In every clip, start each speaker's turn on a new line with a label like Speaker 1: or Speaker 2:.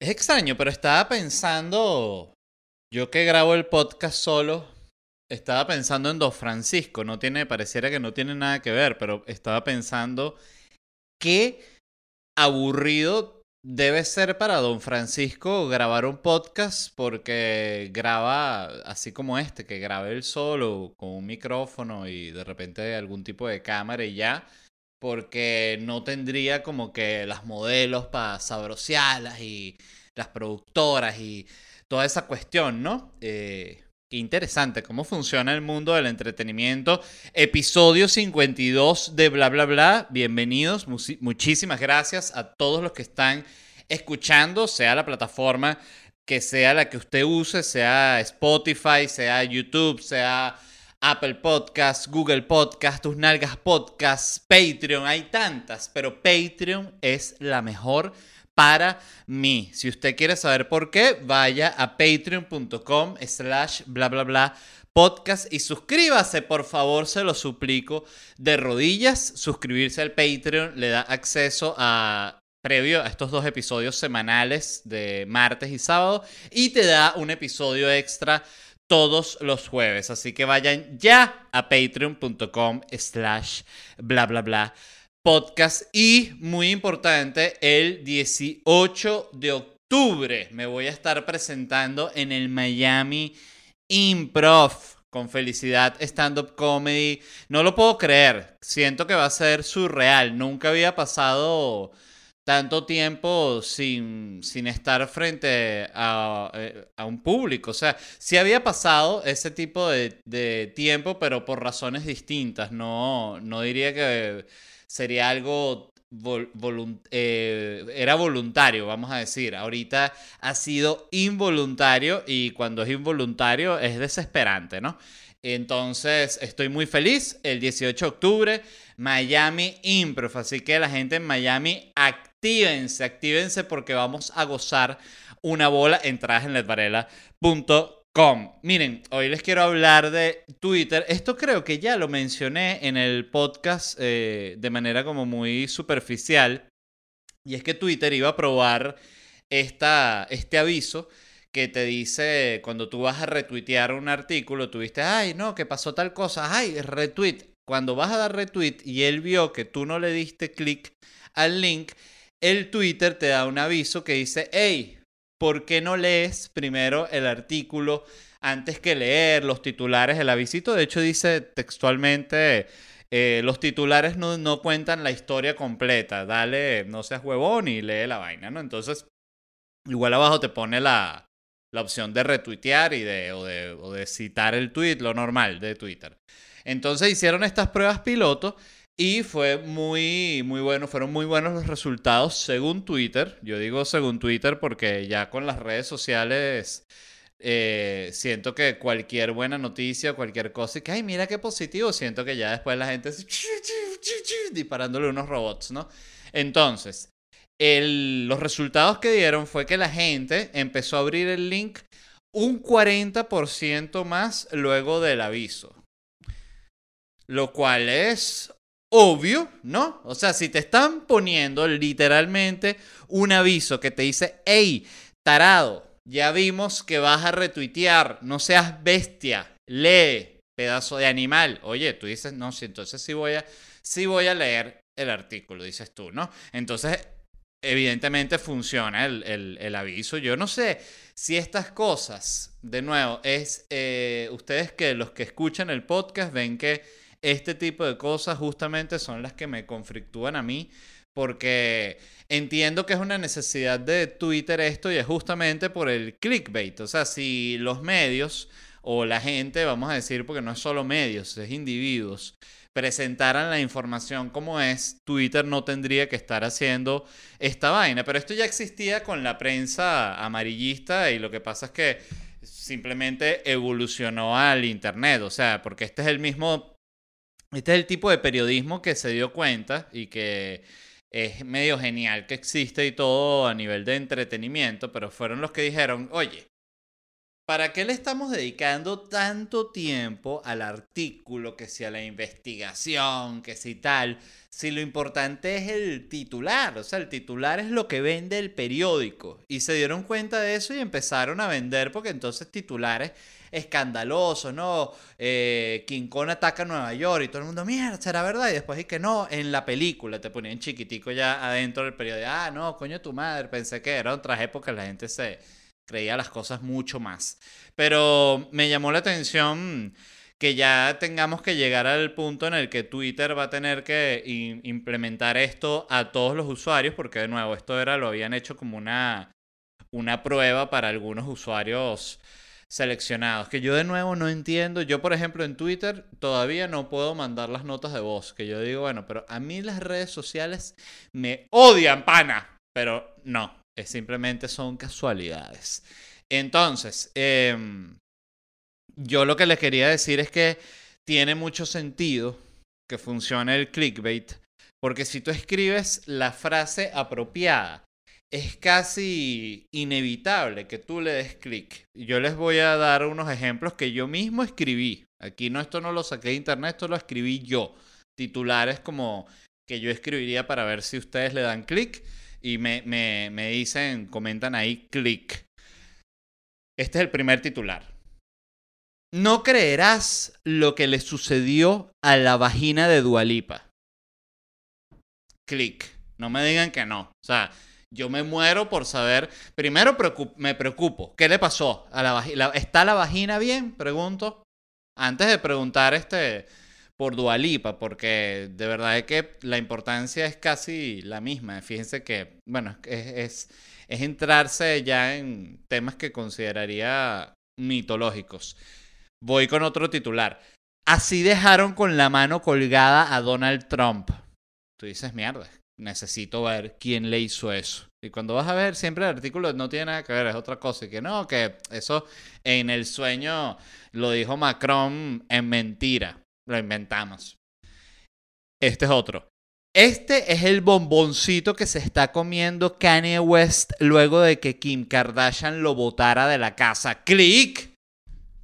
Speaker 1: Es extraño, pero estaba pensando, yo que grabo el podcast solo, estaba pensando en Don Francisco, no tiene, pareciera que no tiene nada que ver, pero estaba pensando qué aburrido debe ser para Don Francisco grabar un podcast porque graba así como este, que grabe él solo con un micrófono y de repente algún tipo de cámara y ya porque no tendría como que las modelos para sabrosearlas y las productoras y toda esa cuestión, ¿no? Eh, interesante cómo funciona el mundo del entretenimiento. Episodio 52 de Bla Bla Bla. Bienvenidos. muchísimas gracias a todos los que están escuchando, sea la plataforma que sea la que usted use, sea Spotify, sea YouTube, sea Apple Podcast, Google Podcast, Tus Nalgas Podcast, Patreon, hay tantas, pero Patreon es la mejor para mí. Si usted quiere saber por qué, vaya a patreon.com slash bla bla bla podcast y suscríbase, por favor, se lo suplico de rodillas. Suscribirse al Patreon le da acceso a previo a estos dos episodios semanales de martes y sábado y te da un episodio extra todos los jueves. Así que vayan ya a patreon.com slash bla bla bla podcast. Y muy importante, el 18 de octubre me voy a estar presentando en el Miami Improv con felicidad stand-up comedy. No lo puedo creer. Siento que va a ser surreal. Nunca había pasado tanto tiempo sin, sin estar frente a, eh, a, un público. O sea, sí había pasado ese tipo de, de tiempo, pero por razones distintas. No, no diría que sería algo eh, era voluntario, vamos a decir. Ahorita ha sido involuntario y cuando es involuntario es desesperante, ¿no? Entonces, estoy muy feliz. El 18 de octubre, Miami Improv. Así que la gente en Miami, actívense, actívense porque vamos a gozar una bola. Entradas en ledvarela.com. Miren, hoy les quiero hablar de Twitter. Esto creo que ya lo mencioné en el podcast eh, de manera como muy superficial. Y es que Twitter iba a probar esta, este aviso que te dice cuando tú vas a retuitear un artículo, tuviste, ay, no, que pasó tal cosa, ay, retweet. Cuando vas a dar retweet y él vio que tú no le diste clic al link, el Twitter te da un aviso que dice, hey, ¿por qué no lees primero el artículo antes que leer los titulares del avisito? De hecho, dice textualmente, eh, los titulares no, no, cuentan la historia completa. Dale, no seas huevón y lee la vaina. Entonces, igual abajo te pone la, la opción de retuitear y de o, de, o de citar el tweet, lo normal de Twitter. Entonces hicieron estas pruebas piloto y fue muy, muy bueno, fueron muy buenos los resultados según Twitter. Yo digo según Twitter porque ya con las redes sociales eh, siento que cualquier buena noticia, cualquier cosa, y que, ay, mira qué positivo, siento que ya después la gente disparándole unos robots, ¿no? Entonces, los resultados que dieron fue que la gente empezó a abrir el link un 40% más luego del aviso. Lo cual es obvio, ¿no? O sea, si te están poniendo literalmente un aviso que te dice, hey, tarado, ya vimos que vas a retuitear, no seas bestia, lee, pedazo de animal. Oye, tú dices, no, sí, entonces sí voy a, voy a leer el artículo, dices tú, ¿no? Entonces evidentemente funciona el, el, aviso. Yo no sé si estas cosas, de nuevo, es eh, ustedes que los que escuchan el podcast ven que este tipo de cosas justamente son las que me conflictúan a mí porque entiendo que es una necesidad de Twitter esto y es justamente por el clickbait. O sea, si los medios o la gente, vamos a decir, porque no es solo medios, es individuos, presentaran la información como es, Twitter no tendría que estar haciendo esta vaina. Pero esto ya existía con la prensa amarillista y lo que pasa es que simplemente evolucionó al Internet. O sea, porque este es el mismo, este es el tipo de periodismo que se dio cuenta y que es medio genial que existe y todo a nivel de entretenimiento, pero fueron los que dijeron, oye, ¿Para qué le estamos dedicando tanto tiempo al artículo, que si a la investigación, que si tal? Si lo importante es el titular, o sea, el titular es lo que vende el periódico. Y se dieron cuenta de eso y empezaron a vender porque entonces titulares escandalosos, ¿no? Eh, King Kong ataca a Nueva York y todo el mundo, mierda, será verdad. Y después es que no, en la película te ponían chiquitico ya adentro del periódico. Ah, no, coño tu madre, pensé que era otras épocas, la gente se creía las cosas mucho más. Pero me llamó la atención que ya tengamos que llegar al punto en el que Twitter va a tener que implementar esto a todos los usuarios, porque de nuevo, esto era, lo habían hecho como una, una prueba para algunos usuarios seleccionados, que yo de nuevo no entiendo. Yo, por ejemplo, en Twitter todavía no puedo mandar las notas de voz, que yo digo, bueno, pero a mí las redes sociales me odian, pana, pero no, simplemente son casualidades. Entonces, em, yo lo que les quería decir es que tiene mucho sentido que funcione el clickbait, porque si tú escribes la frase apropiada, es casi inevitable que tú le des clic. Yo les voy a dar unos ejemplos que yo mismo escribí. Aquí no, esto no lo saqué de internet, esto lo escribí yo. Titulares como que yo escribiría para ver si ustedes le dan clic y me, me, me dicen, comentan ahí, clic. Este es el primer titular. No creerás lo que le sucedió a la vagina de Dualipa. Clic. No me digan que no. O sea, yo me muero por saber. Primero me preocupo. ¿Qué le pasó a la? ¿Está la vagina bien? Pregunto. Antes de preguntar este, por Dualipa, porque de verdad es que la importancia es casi la misma. Fíjense que, bueno, es, es, entrarse ya en temas que consideraría mitológicos. Voy con otro titular. Así dejaron con la mano colgada a Donald Trump. Tú dices, mierda, necesito ver quién le hizo eso. Y cuando vas a ver, siempre el artículo no tiene nada que ver, es otra cosa. Y que no, que eso en el sueño lo dijo Macron en mentira. Lo inventamos. Este es otro. Este es el bomboncito que se está comiendo Kanye West luego de que Kim Kardashian lo botara de la casa. ¡Click!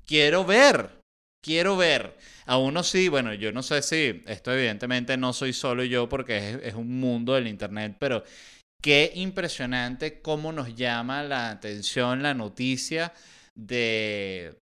Speaker 1: Quiero ver. Quiero ver. A uno sí, bueno, yo no sé si, esto evidentemente no soy solo yo porque es, es un mundo del Internet, pero qué impresionante cómo nos llama la atención la noticia de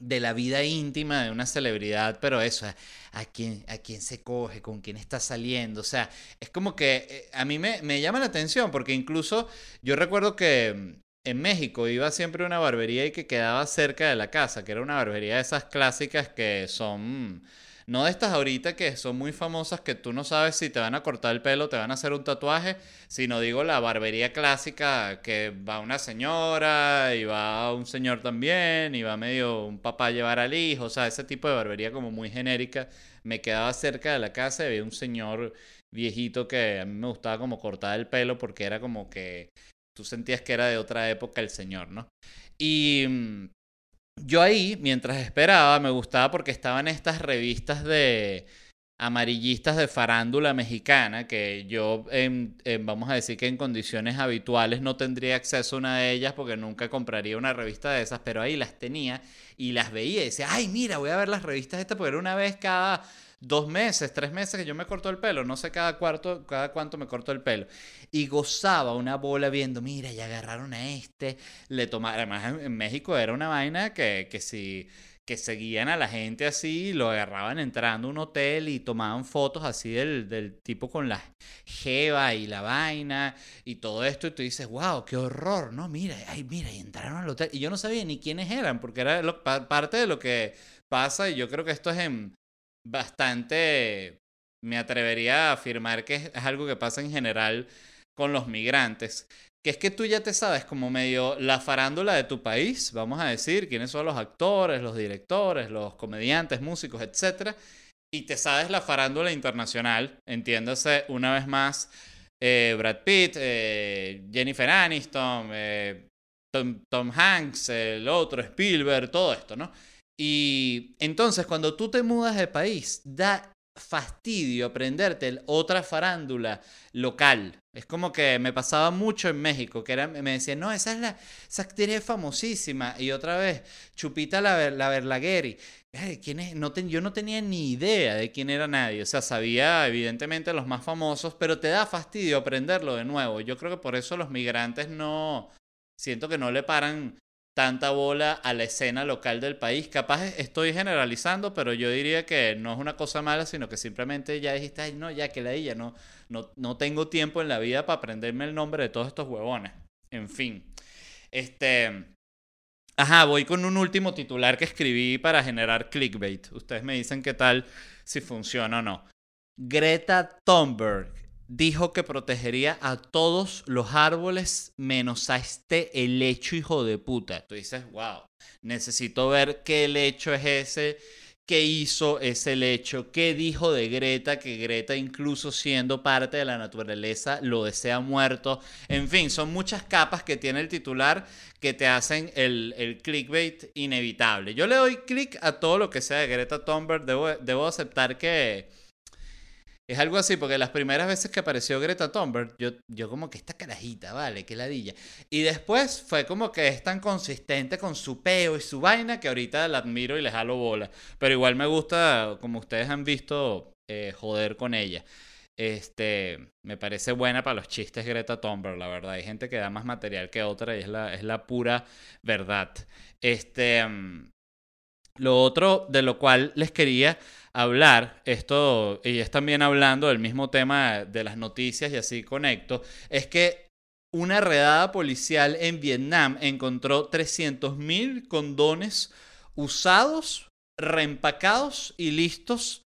Speaker 1: de la vida íntima de una celebridad, pero eso, a quién, a quién se coge, con quién está saliendo, o sea, es como que eh, a mí me, me llama la atención, porque incluso yo recuerdo que mm, en México iba siempre una barbería y que quedaba cerca de la casa, que era una barbería de esas clásicas que son no de estas ahorita que son muy famosas que tú no sabes si te van a cortar el pelo, te van a hacer un tatuaje, sino digo la barbería clásica que va una señora y va un señor también y va medio un papá a llevar al hijo, o sea, ese tipo de barbería como muy genérica. Me quedaba cerca de la casa y había un señor viejito que a mí me gustaba como cortar el pelo porque era como que tú sentías que era de otra época el señor, ¿no? Y mm, yo ahí, mientras esperaba, me gustaba porque estaban estas revistas de amarillistas de farándula mexicana, que yo, vamos a decir que en condiciones habituales no tendría acceso a una de ellas porque nunca compraría una revista de esas, pero ahí las tenía y las veía y decía, ay, mira, voy a ver las revistas estas porque era una vez cada dos meses, tres meses que yo me corto el pelo, no sé cada cuarto, cada cuánto me corto el pelo. Y gozaba una bola viendo, mira, ya agarraron a este, le tomaron, además en, México era una vaina que, que si que seguían a la gente así, lo agarraban entrando a un hotel y tomaban fotos así del, del tipo con la jeva y la vaina y todo esto. Y tú dices, wow, qué horror, ¿no? Mira, ay, mira, y entraron al hotel. Y yo no sabía ni quiénes eran, porque era parte de lo que pasa. Y yo creo que esto es en bastante, me atrevería a afirmar que es algo que pasa en general con los migrantes que es que tú ya te sabes como medio la farándula de tu país, vamos a decir, quiénes son los actores, los directores, los comediantes, músicos, etc. Y te sabes la farándula internacional, entiéndase una vez más eh, Brad Pitt, eh, Jennifer Aniston, eh, Tom, Tom, Hanks, el otro, Spielberg, todo esto, ¿no? Y entonces cuando tú te mudas de país, da fastidio aprenderte otra farándula local. Es como que me pasaba mucho en México, que era, me decían, no, esa es la, esa actriz es famosísima. Y otra vez, Chupita la, la Verlagueri. ¿quién es? No yo no tenía ni idea de quién era nadie. O sea, sabía evidentemente los más famosos, pero te da fastidio aprenderlo de nuevo. Yo creo que por eso los migrantes no, siento que no le paran tanta bola a la escena local del país. Capaz estoy generalizando, pero yo diría que no es una cosa mala, sino que simplemente ya dijiste, ay, no, ya que la ella, no, no, no tengo tiempo en la vida para aprenderme el nombre de todos estos huevones. En fin. Este. Ajá, voy con un último titular que escribí para generar clickbait. Ustedes me dicen qué tal, si funciona o no. Greta Thunberg dijo que protegería a todos los árboles menos a este helecho hijo de puta. Tú dices, wow, necesito ver qué helecho es ese, qué hizo ese helecho, qué dijo de Greta, que Greta incluso siendo parte de la naturaleza lo desea muerto. En fin, son muchas capas que tiene el titular que te hacen el, el clickbait inevitable. Yo le doy click a todo lo que sea de Greta Thunberg, debo, debo aceptar que es algo así, porque las primeras veces que apareció Greta Thunberg, yo, yo como que esta carajita, vale, qué ladilla. Y después fue como que es tan consistente con su peo y su vaina que ahorita la admiro y le jalo bola. Pero igual me gusta, como ustedes han visto, eh, joder con ella. Este, me parece buena para los chistes Greta Thunberg, la verdad. Hay gente que da más material que otra y es la, es la pura verdad. Este, mm, lo otro de lo cual les quería hablar, esto, y es también hablando del mismo tema de las noticias y así conecto, es que una redada policial en Vietnam encontró 300.000 condones usados, reempacados y listos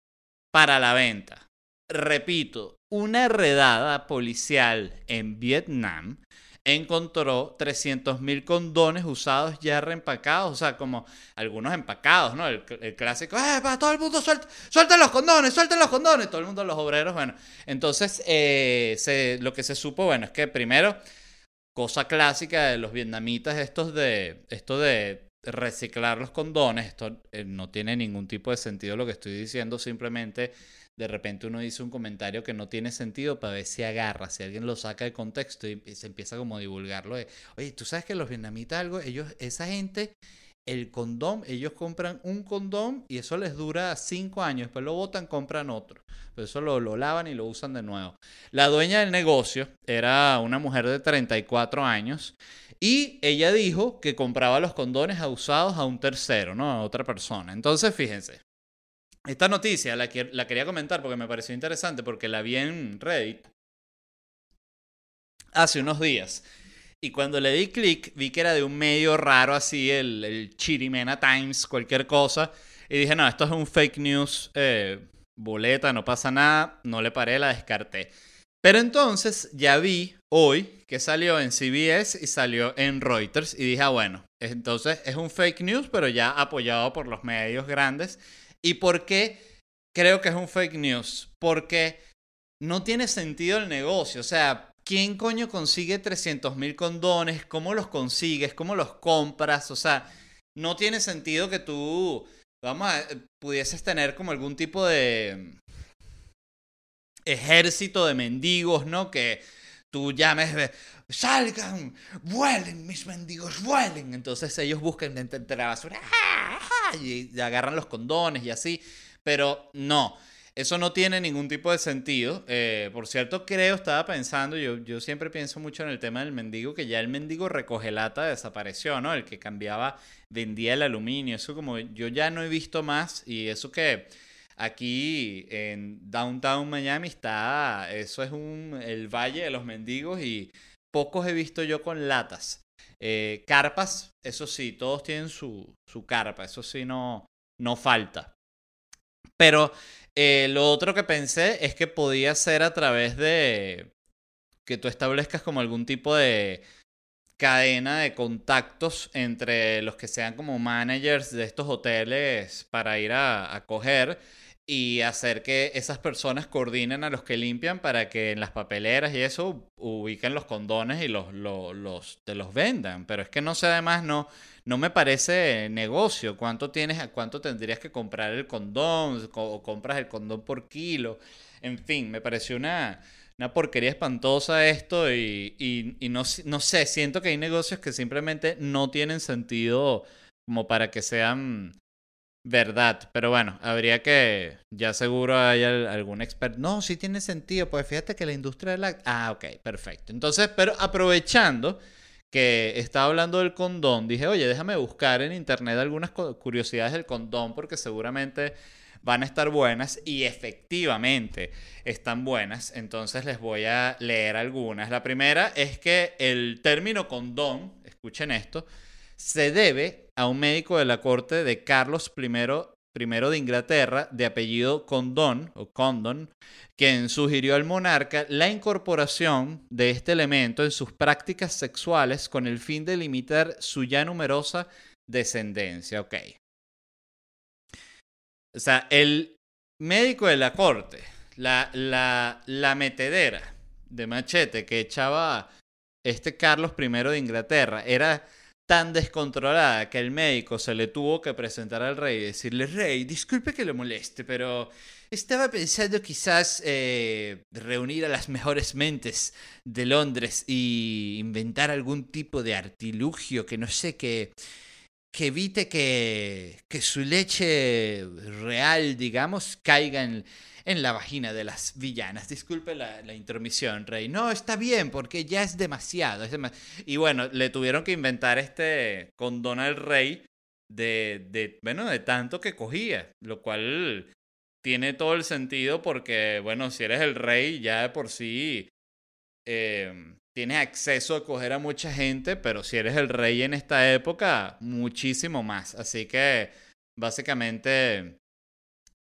Speaker 1: para la venta. Repito, una redada policial en Vietnam encontró 300.000 condones usados ya reempacados, o sea, como algunos empacados, ¿no? El, clásico, ¡eh, para todo el mundo suelta, suelten los condones, suelten los condones! Todo el mundo, los obreros, bueno. Entonces, eh, lo que se supo, bueno, es que primero, cosa clásica de los vietnamitas, estos de, esto de reciclar los condones, esto eh, no tiene ningún tipo de sentido lo que estoy diciendo, simplemente de repente uno dice un comentario que no tiene sentido para ver si agarra, si alguien lo saca de contexto y se empieza como a divulgarlo. Oye, tú sabes que los vietnamitas algo, ellos, esa gente, el condón, ellos compran un condón y eso les dura cinco años, después lo botan, compran otro. Pero eso lo, lavan y lo usan de nuevo. La dueña del negocio era una mujer de 34 años y ella dijo que compraba los condones usados a un tercero, ¿no? A otra persona. Entonces, fíjense, esta noticia la, quería comentar porque me pareció interesante porque la vi en Reddit hace unos días. Y cuando le di clic, vi que era de un medio raro así, el, el Chirimena Times, cualquier cosa. Y dije, no, esto es un fake news, eh, boleta, no pasa nada. No le paré, la descarté. Pero entonces ya vi hoy que salió en CBS y salió en Reuters. Y dije, ah, bueno, entonces es un fake news, pero ya apoyado por los medios grandes. ¿Y por qué creo que es un fake news? Porque no tiene sentido el negocio. O sea, ¿quién coño consigue 300 mil condones? ¿Cómo los consigues? ¿Cómo los compras? O sea, no tiene sentido que tú, vamos a, pudieses tener como algún tipo de ejército de mendigos, ¿no? Que tú llames, salgan, vuelen, mis mendigos, vuelen. Entonces ellos buscan entre la basura y agarran los condones y así. Pero no. Eso no tiene ningún tipo de sentido. Eh, por cierto, creo, estaba pensando, yo, yo siempre pienso mucho en el tema del mendigo, que ya el mendigo recoge lata desapareció, ¿no? El que cambiaba, vendía el aluminio. Eso como yo ya no he visto más y eso que aquí en Downtown Miami está, eso es un, el Valle de los Mendigos y pocos he visto yo con latas. Eh, carpas, eso sí, todos tienen su, su carpa, eso sí no, no falta. Pero eh, lo otro que pensé es que podía ser a través de que tú establezcas como algún tipo de cadena de contactos entre los que sean como managers de estos hoteles para ir a, a coger y hacer que esas personas coordinen a los que limpian para que en las papeleras y eso ubiquen los condones y los, los, los, te los vendan. Pero es que no sé, además, no, no me parece negocio. ¿Cuánto tienes, cuánto tendrías que comprar el condón? O compras el condón por kilo. En fin, me pareció una, una porquería espantosa esto y, y, y no, no sé, siento que hay negocios que simplemente no tienen sentido como para que sean verdad. Pero bueno, habría que, ya seguro hay algún experto. No, sí tiene sentido, pues fíjate que la industria de la... Ah, ok, perfecto. Entonces, pero aprovechando que estaba hablando del condón, dije, oye, déjame buscar en internet algunas curiosidades del condón porque seguramente van a estar buenas y efectivamente están buenas. Entonces les voy a leer algunas. La primera es que el término condón, escuchen esto, se debe a un médico de la corte de Carlos I, de Inglaterra, de apellido Condon, o Condon, quien sugirió al monarca la incorporación de este elemento en sus prácticas sexuales con el fin de limitar su ya numerosa descendencia. Ok. O sea, el médico de la corte, la, la, la metedera de machete que echaba este Carlos I de Inglaterra, era tan descontrolada que el médico se le tuvo que presentar al rey y decirle, rey, disculpe que lo moleste, pero estaba pensando quizás eh, reunir a las mejores mentes de Londres y inventar algún tipo de artilugio que no sé, que, que evite que, que su leche real, digamos, caiga en en la vagina de las villanas. Disculpe la, la intromisión, Rey. No, está bien, porque ya es demasiado, Y bueno, le tuvieron que inventar este condón al rey de, de, bueno, de tanto que cogía, lo cual tiene todo el sentido porque, bueno, si eres el rey, ya de por sí eh, tienes acceso a coger a mucha gente, pero si eres el rey en esta época, muchísimo más. Así que, básicamente,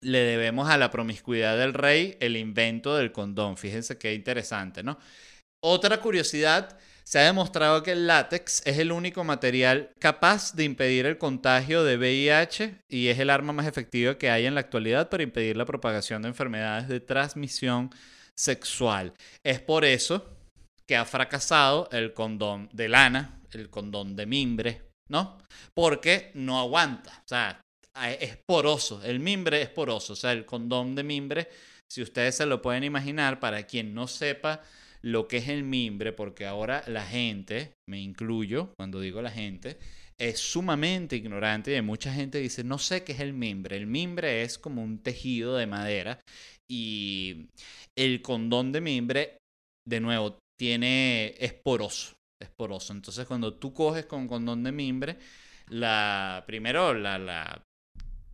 Speaker 1: le debemos a la promiscuidad del rey el invento del condón. Fíjense qué interesante, ¿no? Otra curiosidad, se ha demostrado que el látex es el único material capaz de impedir el contagio de VIH y es el arma más efectiva que hay en la actualidad para impedir la propagación de enfermedades de transmisión sexual. Es por eso que ha fracasado el condón de lana, el condón de mimbre, ¿no? Porque no aguanta. O sea, es poroso, el mimbre es poroso, o sea, el condón de mimbre, si ustedes se lo pueden imaginar, para quien no sepa lo que es el mimbre, porque ahora la gente, me incluyo cuando digo la gente, es sumamente ignorante y mucha gente dice, no sé qué es el mimbre. El mimbre es como un tejido de madera y el condón de mimbre, de nuevo, tiene, es poroso, es poroso. Entonces cuando tú coges con condón de mimbre, la, primero la, la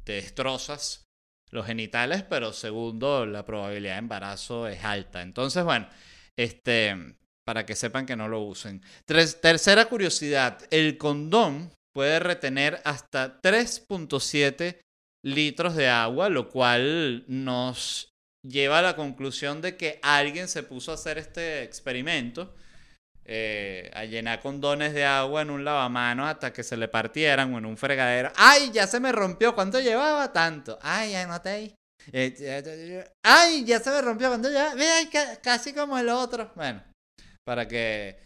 Speaker 1: te destrozas los genitales, pero segundo, la probabilidad de embarazo es alta. Entonces, bueno, este, para que sepan que no lo usen. tercera curiosidad, el condón puede retener hasta 3.7 litros de agua, lo cual nos lleva a la conclusión de que alguien se puso a hacer este experimento eh, a llenar condones de agua en un lavamano hasta que se le partieran o en un fregadero. ¡Ay, ya se me rompió! ¿Cuánto llevaba? Tanto. ¡Ay, ya noté ahí! Eh, ¡Ay, ya se me rompió! ¿Cuánto llevaba? Mira, casi como el otro. Bueno, para que...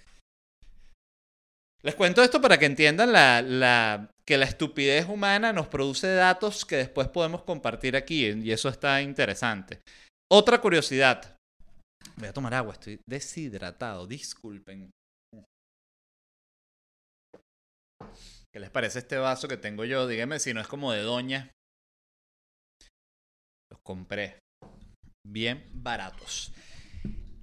Speaker 1: Les cuento esto para que entiendan la, la, que la estupidez humana nos produce datos que después podemos compartir aquí y eso está interesante. Otra curiosidad, Voy a tomar agua, estoy deshidratado, disculpen. ¿Qué les parece este vaso que tengo yo? Díganme si no es como de doña. Los compré. bien baratos.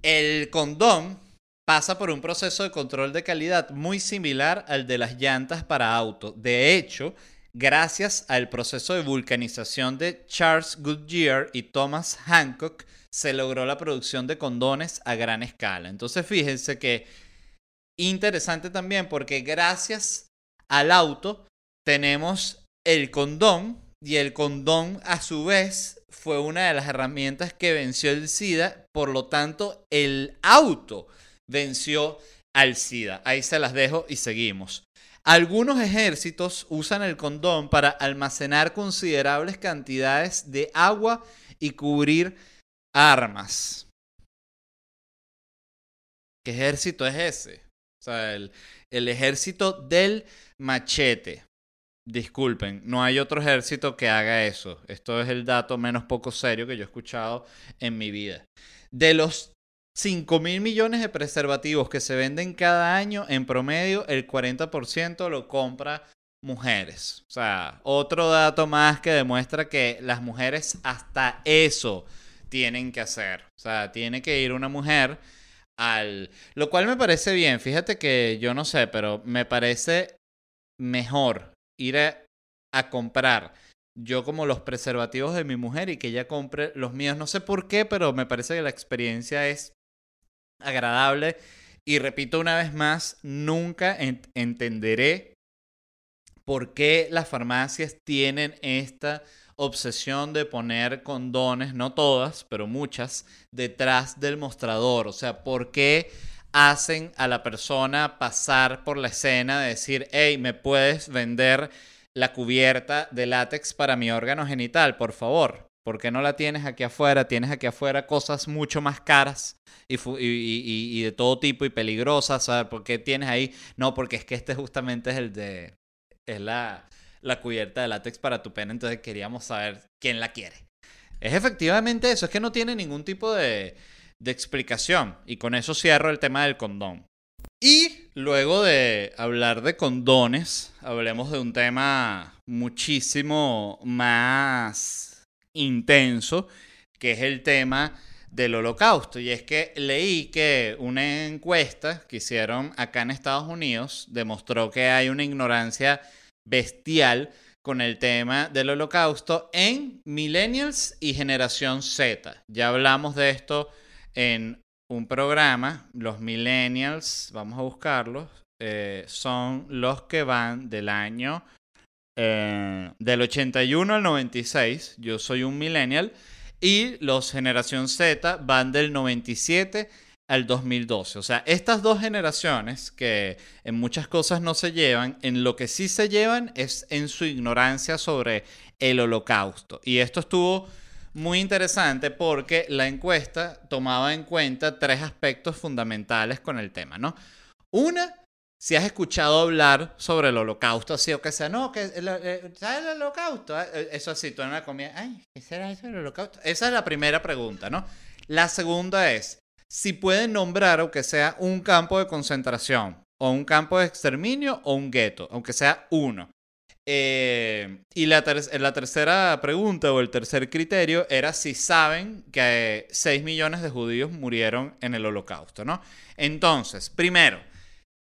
Speaker 1: El condón pasa por un proceso de control de calidad muy similar al de las llantas para auto. De hecho, gracias al proceso de vulcanización de Charles Goodyear y Thomas Hancock, se logró la producción de condones a gran escala. Entonces, fíjense que interesante también porque gracias al auto tenemos el condón y el condón a su vez fue una de las herramientas que venció el SIDA, por lo tanto el auto venció al SIDA. Ahí se las dejo y seguimos. Algunos ejércitos usan el condón para almacenar considerables cantidades de agua y cubrir armas. ¿Qué ejército es ese? O sea, el, ejército del machete. Disculpen, no hay otro ejército que haga eso. Esto es el dato menos poco serio que yo he escuchado en mi vida. De los 5 mil millones de preservativos que se venden cada año, en promedio, el 40% lo compra mujeres. O sea, otro dato más que demuestra que las mujeres hasta eso tienen que hacer. O sea, tiene que ir una mujer al... Lo cual me parece bien. Fíjate que yo no sé, pero me parece mejor ir a, comprar yo como los preservativos de mi mujer y que ella compre los míos. No sé por qué, pero me parece que la experiencia es agradable. Y repito una vez más, nunca entenderé por qué las farmacias tienen esta obsesión de poner condones, no todas, pero muchas, detrás del mostrador. O sea, ¿por qué hacen a la persona pasar por la escena de decir, hey, ¿me puedes vender la cubierta de látex para mi órgano genital, por favor? ¿Por qué no la tienes aquí afuera? Tienes aquí afuera cosas mucho más caras y, y, de todo tipo y peligrosas. ¿sabes? ¿Por qué tienes ahí? No, porque es que este justamente es el de... Es la, la cubierta de látex para tu pene, entonces queríamos saber quién la quiere. Es efectivamente eso, es que no tiene ningún tipo de, de explicación. Y con eso cierro el tema del condón. Y luego de hablar de condones, hablemos de un tema muchísimo más intenso, que es el tema del holocausto. Y es que leí que una encuesta que hicieron acá en Estados Unidos demostró que hay una ignorancia bestial con el tema del holocausto en millennials y generación Z. Ya hablamos de esto en un programa, los millennials, vamos a buscarlos, eh, son los que van del año eh, del 81 al 96, yo soy un millennial, y los generación Z van del 97 al 2012. O sea, estas dos generaciones que en muchas cosas no se llevan, en lo que sí se llevan es en su ignorancia sobre el holocausto. Y esto estuvo muy interesante porque la encuesta tomaba en cuenta tres aspectos fundamentales con el tema, ¿no? Una, si has escuchado hablar sobre el holocausto, así o que sea, no, que eh, ¿sabes el holocausto? Ah, eh, eso así, tú en la comida, ay, ¿qué será eso el holocausto? Esa es la primera pregunta, ¿no? La segunda es, si pueden nombrar, aunque sea un campo de concentración, o un campo de exterminio, o un gueto, aunque sea uno. Eh, y la, la, tercera pregunta o el tercer criterio era si saben que 6 millones de judíos murieron en el holocausto, ¿no? Entonces, primero,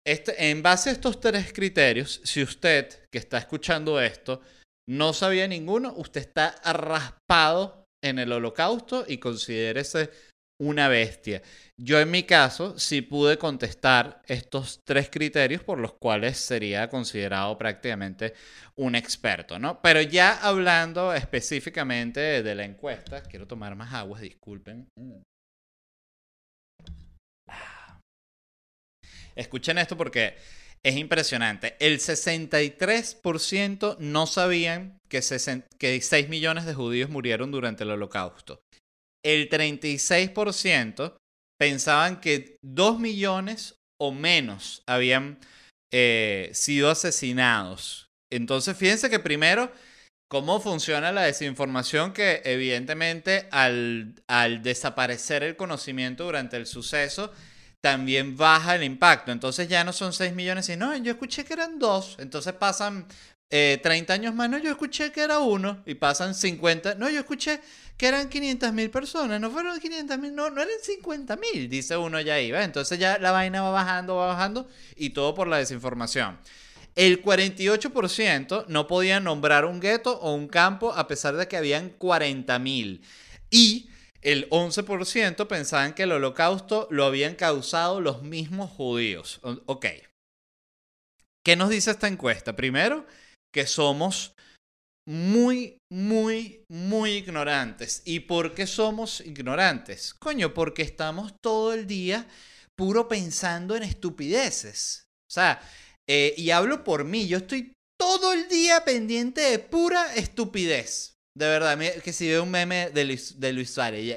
Speaker 1: este, en base a estos tres criterios, si usted que está escuchando esto no sabía ninguno, usted está raspado en el holocausto y considérese una bestia. Yo en mi caso sí pude contestar estos tres criterios por los cuales sería considerado prácticamente un experto, ¿no? Pero ya hablando específicamente de la encuesta, quiero tomar más aguas, disculpen. Escuchen esto porque es impresionante. El 63% no sabían que, que 6 millones de judíos murieron durante el holocausto el 36% pensaban que 2 millones o menos habían eh, sido asesinados. Entonces, fíjense que primero, cómo funciona la desinformación que evidentemente al, al desaparecer el conocimiento durante el suceso, también baja el impacto. Entonces ya no son 6 millones, sino yo escuché que eran 2. Entonces pasan eh, 30 años más, no, yo escuché que era uno y pasan 50, no, yo escuché que eran 500 mil personas, no fueron 500 mil, no, no eran 50 mil, dice uno ya ahí, ¿va? Entonces ya la vaina va bajando, va bajando y todo por la desinformación. El 48% no podía nombrar un gueto o un campo a pesar de que habían 40 mil. Y el 11% pensaban que el holocausto lo habían causado los mismos judíos. Ok. ¿Qué nos dice esta encuesta? Primero, que somos muy, muy, muy ignorantes. ¿Y por qué somos ignorantes? Coño, porque estamos todo el día puro pensando en estupideces. O sea, eh, y hablo por mí, yo estoy todo el día pendiente de pura estupidez. De verdad, que si veo un meme de Luis, de Luis Suárez.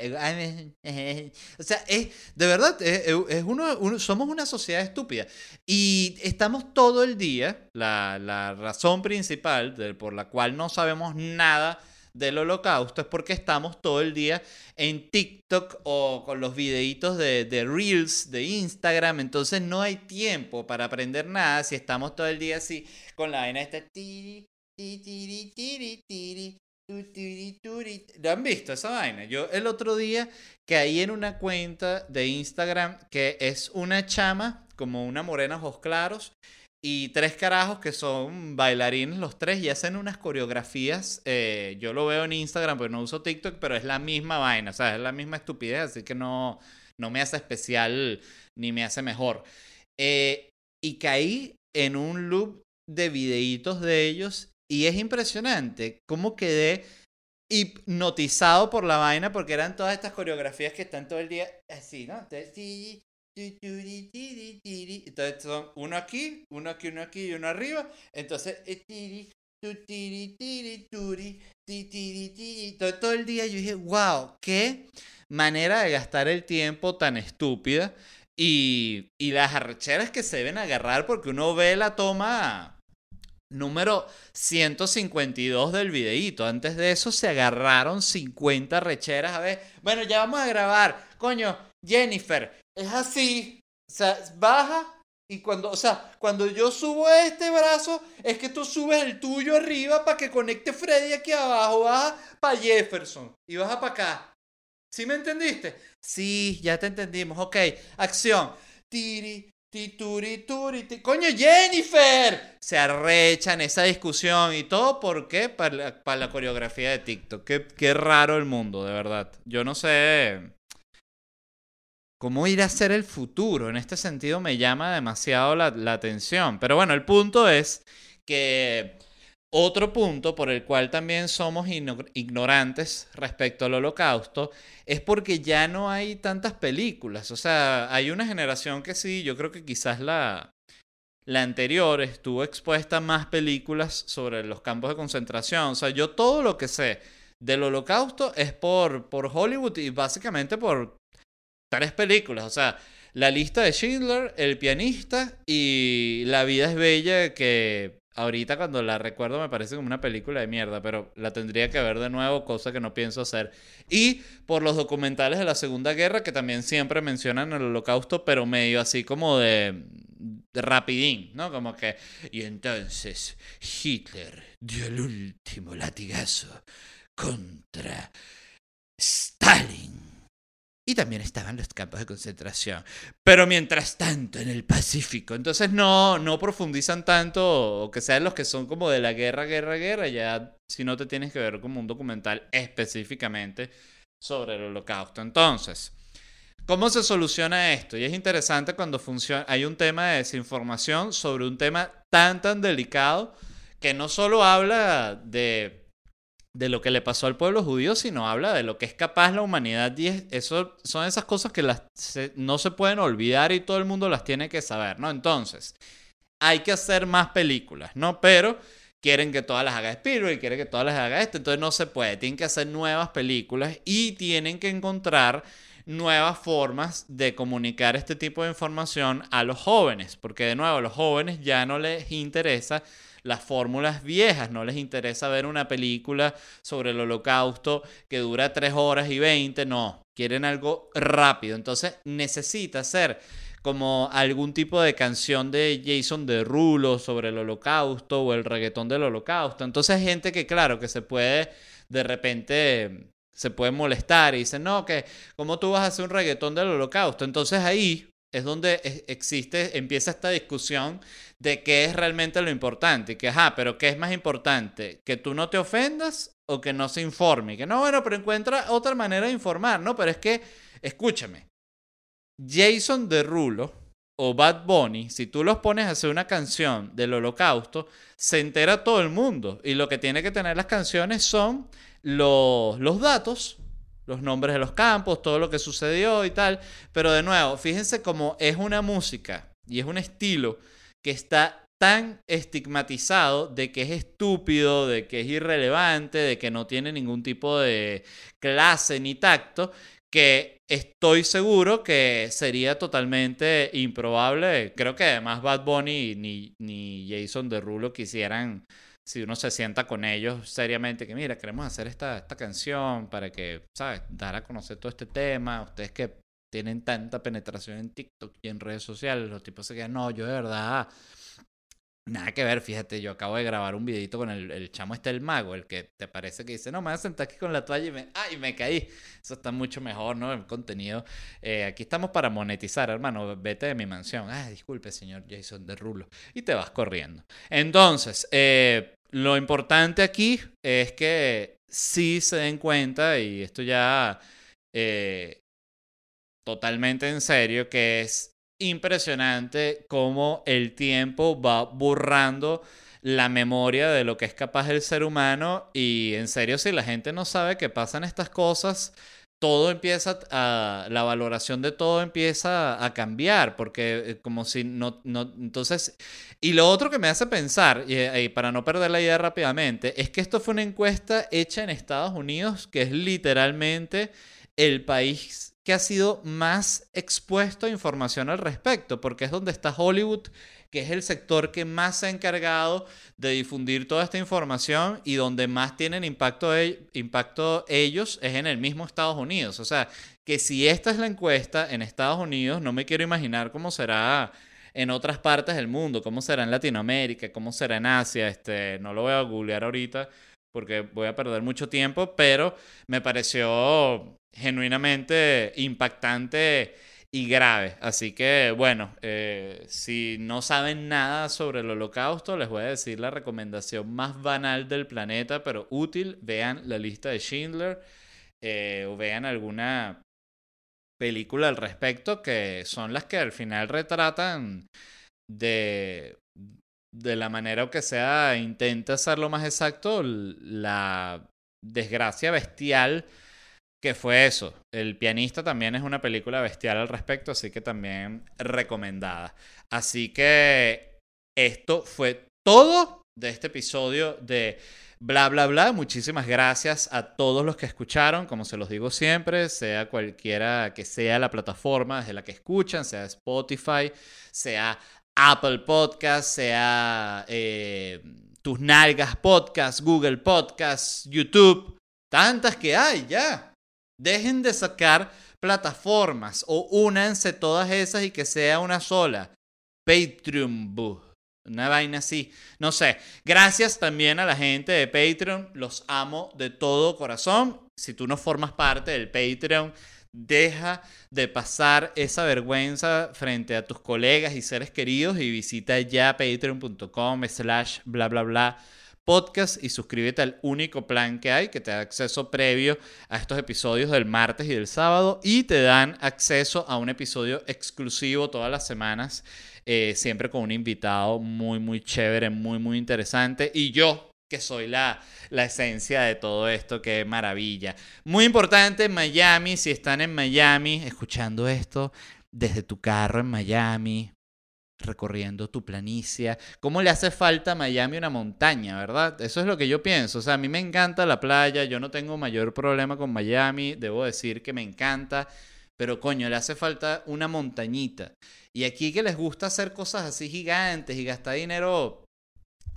Speaker 1: O sea, es, de verdad, es, uno, somos una sociedad estúpida. Y estamos todo el día, la, la razón principal por la cual no sabemos nada del holocausto es porque estamos todo el día en TikTok o con los videitos de, de, Reels, de Instagram. Entonces no hay tiempo para aprender nada si estamos todo el día así con la vaina esta. ¿Lo han visto esa vaina? Yo el otro día caí en una cuenta de Instagram que es una chama, como una morena ojos claros, y tres carajos que son bailarines los tres y hacen unas coreografías. Eh, yo lo veo en Instagram, pero no uso TikTok, pero es la misma vaina, o sea, es la misma estupidez, así que no, no me hace especial ni me hace mejor. Eh, y caí en un loop de videitos de ellos y es impresionante cómo quedé hipnotizado por la vaina porque eran todas estas coreografías que están todo el día así, ¿no? Entonces, entonces son uno aquí, uno aquí, uno aquí y uno arriba. Entonces, todo, todo el día yo dije, wow, qué manera de gastar el tiempo tan estúpida. Y, y las arrecheras que se deben agarrar porque uno ve la toma número 152 del videíto. Antes de eso se agarraron 50 recheras. A ver, bueno, ya vamos a grabar. Coño, Jennifer, es así. O sea, baja y cuando, o sea, cuando yo subo este brazo, es que tú subes el tuyo arriba para que conecte Freddy aquí abajo. Baja para Jefferson y baja para acá. ¿Sí me entendiste? Sí, ya te entendimos. Ok, acción. Tiri, Tituri, turi, Coño, Jennifer. Se arrechan esa discusión y todo. ¿Por qué? Para la, coreografía de TikTok. Qué, qué, raro el mundo, de verdad. Yo no sé cómo ir a ser el futuro. En este sentido me llama demasiado la atención. Pero bueno, el punto es que otro punto por el cual también somos ignorantes respecto al holocausto es porque ya no hay tantas películas. O sea, hay una generación que sí, yo creo que quizás la, la anterior estuvo expuesta a más películas sobre los campos de concentración. O sea, yo todo lo que sé del holocausto es por, por Hollywood y básicamente por tres películas. O sea, la lista de Schindler, El pianista y La vida es bella que ahorita cuando la recuerdo me parece como una película de mierda, pero la tendría que ver de nuevo, cosa que no pienso hacer. Y por los documentales de la Segunda Guerra, que también siempre mencionan el holocausto, pero medio así como de, rapidín, ¿no? Como que... Y entonces Hitler dio el último latigazo contra Stalin y también estaban los campos de concentración. Pero mientras tanto, en el Pacífico. Entonces no, no profundizan tanto, o que sean los que son como de la guerra, guerra, guerra, ya si no te tienes que ver como un documental específicamente sobre el holocausto. Entonces, ¿cómo se soluciona esto? Y es interesante cuando funciona, hay un tema de desinformación sobre un tema tan, tan delicado que no solo habla de de lo que le pasó al pueblo judío, sino habla de lo que es capaz la humanidad. Y eso son esas cosas que las, no se pueden olvidar y todo el mundo las tiene que saber, ¿no? Entonces, hay que hacer más películas, ¿no? Pero quieren que todas las haga Spielberg quieren que todas las haga esto, entonces no se puede. Tienen que hacer nuevas películas y tienen que encontrar nuevas formas de comunicar este tipo de información a los jóvenes, porque de nuevo, a los jóvenes ya no les interesa las fórmulas viejas, no les interesa ver una película sobre el holocausto que dura 3 horas y 20, no, quieren algo rápido, entonces necesita ser como algún tipo de canción de Jason Derulo sobre el holocausto o el reggaetón del holocausto. Entonces gente que, claro, que se puede de repente se puede molestar y dice, no, que ¿cómo tú vas a hacer un reggaetón del holocausto? Entonces ahí es donde existe, empieza esta discusión de qué es realmente lo importante. Que, ajá, pero ¿qué es más importante? ¿Que tú no te ofendas o que no se informe? Que no, bueno, pero encuentra otra manera de informar, ¿no? Pero es que, escúchame, Jason Derulo o Bad Bunny, si tú los pones a hacer una canción del holocausto, se entera todo el mundo. Y lo que tiene que tener las canciones son los, los datos los nombres de los campos, todo lo que sucedió y tal. Pero de nuevo, fíjense cómo es una música y es un estilo que está tan estigmatizado de que es estúpido, de que es irrelevante, de que no tiene ningún tipo de clase ni tacto, que estoy seguro que sería totalmente improbable. Creo que además Bad Bunny ni, ni Jason Derulo quisieran si uno se sienta con ellos seriamente, que mira, queremos hacer esta, esta canción para que, ¿sabes?, dar a conocer todo este tema, ustedes que tienen tanta penetración en TikTok y en redes sociales, los tipos se quedan, no, yo de verdad, nada que ver, fíjate, yo acabo de grabar un videito con el, el chamo este, el mago, el que te parece que dice, no, me voy a sentar aquí con la toalla y me, ay, me caí, eso está mucho mejor, ¿no? El contenido, eh, aquí estamos para monetizar, hermano, vete de mi mansión, ay, disculpe, señor Jason de Rulo, y te vas corriendo. Entonces, eh, lo importante aquí es que sí se den cuenta, y esto ya eh, totalmente en serio, que es impresionante cómo el tiempo va borrando la memoria de lo que es capaz el ser humano. Y en serio si la gente no sabe que pasan estas cosas, todo empieza a, la valoración de todo empieza a cambiar, porque eh, como si no, no, entonces, y lo otro que me hace pensar, eh, y, para no perder la idea rápidamente, es que esto fue una encuesta hecha en Estados Unidos, que es literalmente el país que ha sido más expuesto a información al respecto, porque es donde está Hollywood que es el sector que más se ha encargado de difundir toda esta información y donde más tienen impacto, impacto ellos es en el mismo Estados Unidos. O sea, que si esta es la encuesta en Estados Unidos, no me quiero imaginar cómo será en otras partes del mundo, cómo será en Latinoamérica, cómo será en Asia, este, no lo voy a googlear ahorita porque voy a perder mucho tiempo, pero me pareció genuinamente impactante y grave. Así que bueno, eh, si no saben nada sobre el holocausto, les voy a decir la recomendación más banal del planeta, pero útil. Vean la lista de Schindler eh, o vean alguna película al respecto que son las que al final retratan de, de la manera que sea, intenta lo más exacto, la desgracia bestial que fue eso. El pianista también es una película bestial al respecto, así que también recomendada. Así que esto fue todo de este episodio de bla bla bla. Muchísimas gracias a todos los que escucharon, como se los digo siempre, sea cualquiera que sea la plataforma desde la que escuchan, sea Spotify, sea Apple Podcast, sea eh, Tus Nalgas Podcast, Google Podcast, YouTube. Tantas que hay ya. Dejen de sacar plataformas o únanse todas esas y que sea una sola. Patreon, una vaina así. No sé. Gracias también a la gente de Patreon. Los amo de todo corazón. Si tú no formas parte del Patreon, deja de pasar esa vergüenza frente a tus colegas y seres queridos y visita ya patreon.com slash bla bla bla podcast y suscríbete al único plan que hay que te da acceso previo a estos episodios del martes y del sábado y te dan acceso a un episodio exclusivo todas las semanas, eh, siempre con un invitado muy, muy chévere, muy, muy interesante y yo que soy la, la esencia de todo esto, qué maravilla. Muy importante, Miami, si están en Miami escuchando esto desde tu carro en Miami, recorriendo tu planicie. ¿Cómo le hace falta a Miami una montaña, verdad? Eso es lo que yo pienso. O sea, a mí me encanta la playa, yo no tengo mayor problema con Miami, debo decir que me encanta, pero coño, le hace falta una montañita. Y aquí que les gusta hacer cosas así gigantes y gastar dinero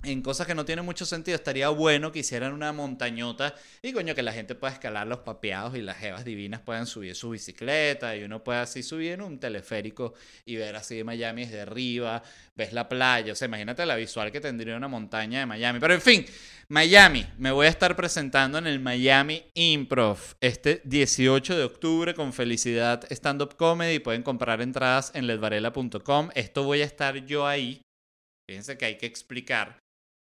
Speaker 1: en cosas que no tienen mucho sentido, estaría bueno que hicieran una montañota y coño, que la gente pueda escalar los papeados y las jevas divinas puedan subir su bicicleta y uno pueda así subir en un teleférico y ver así de Miami desde arriba, ves la playa, o sea, imagínate la visual que tendría una montaña de Miami. Pero en fin, Miami, me voy a estar presentando en el Miami Improv este 18 de octubre con Felicidad Stand Up Comedy, pueden comprar entradas en ledvarela.com, esto voy a estar yo ahí. Fíjense que hay que explicar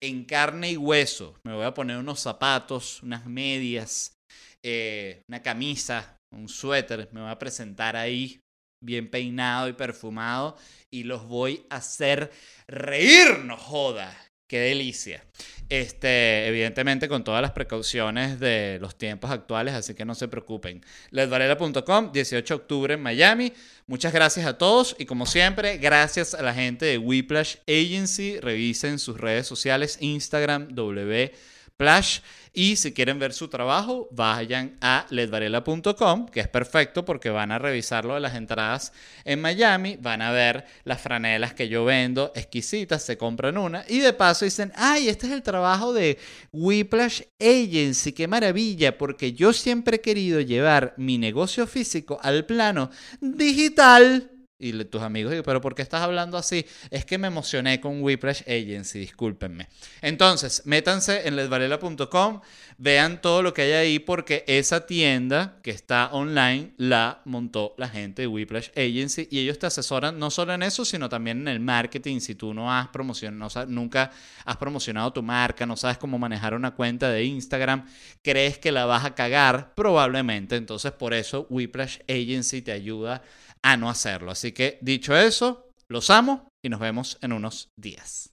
Speaker 1: en carne y hueso. Me voy a poner unos zapatos, unas medias, eh, una camisa, un suéter. Me voy a presentar ahí bien peinado y perfumado y los voy a hacer reír, no joda. Qué delicia. Este, evidentemente con todas las precauciones de los tiempos actuales, así que no se preocupen. Ledvarela.com, 18 de octubre en Miami. Muchas gracias a todos y como siempre, gracias a la gente de Whiplash Agency. Revisen sus redes sociales, Instagram, W Y si quieren ver su trabajo, vayan a ledvarela.com, que es perfecto porque van a revisar lo de las entradas en Miami, van a ver las franelas que yo vendo, exquisitas, se compran una. Y de paso dicen, ay, este es el trabajo de Whiplash Agency, qué maravilla, porque yo siempre he querido llevar mi negocio físico al plano digital. Y tus amigos pero ¿por qué estás hablando así? Es que me emocioné con Whiplash Agency, discúlpenme. Entonces, métanse en ledvarela.com, vean todo lo que hay ahí porque esa tienda que está online la montó la gente de Whiplash Agency y ellos te asesoran no solo en eso, sino también en el marketing. Si tú no has promocionado, nunca has promocionado tu marca, no sabes cómo manejar una cuenta de Instagram, crees que la vas a cagar, probablemente. Entonces, por eso Whiplash Agency te ayuda a no hacerlo. Así que dicho eso, los amo y nos vemos en unos días.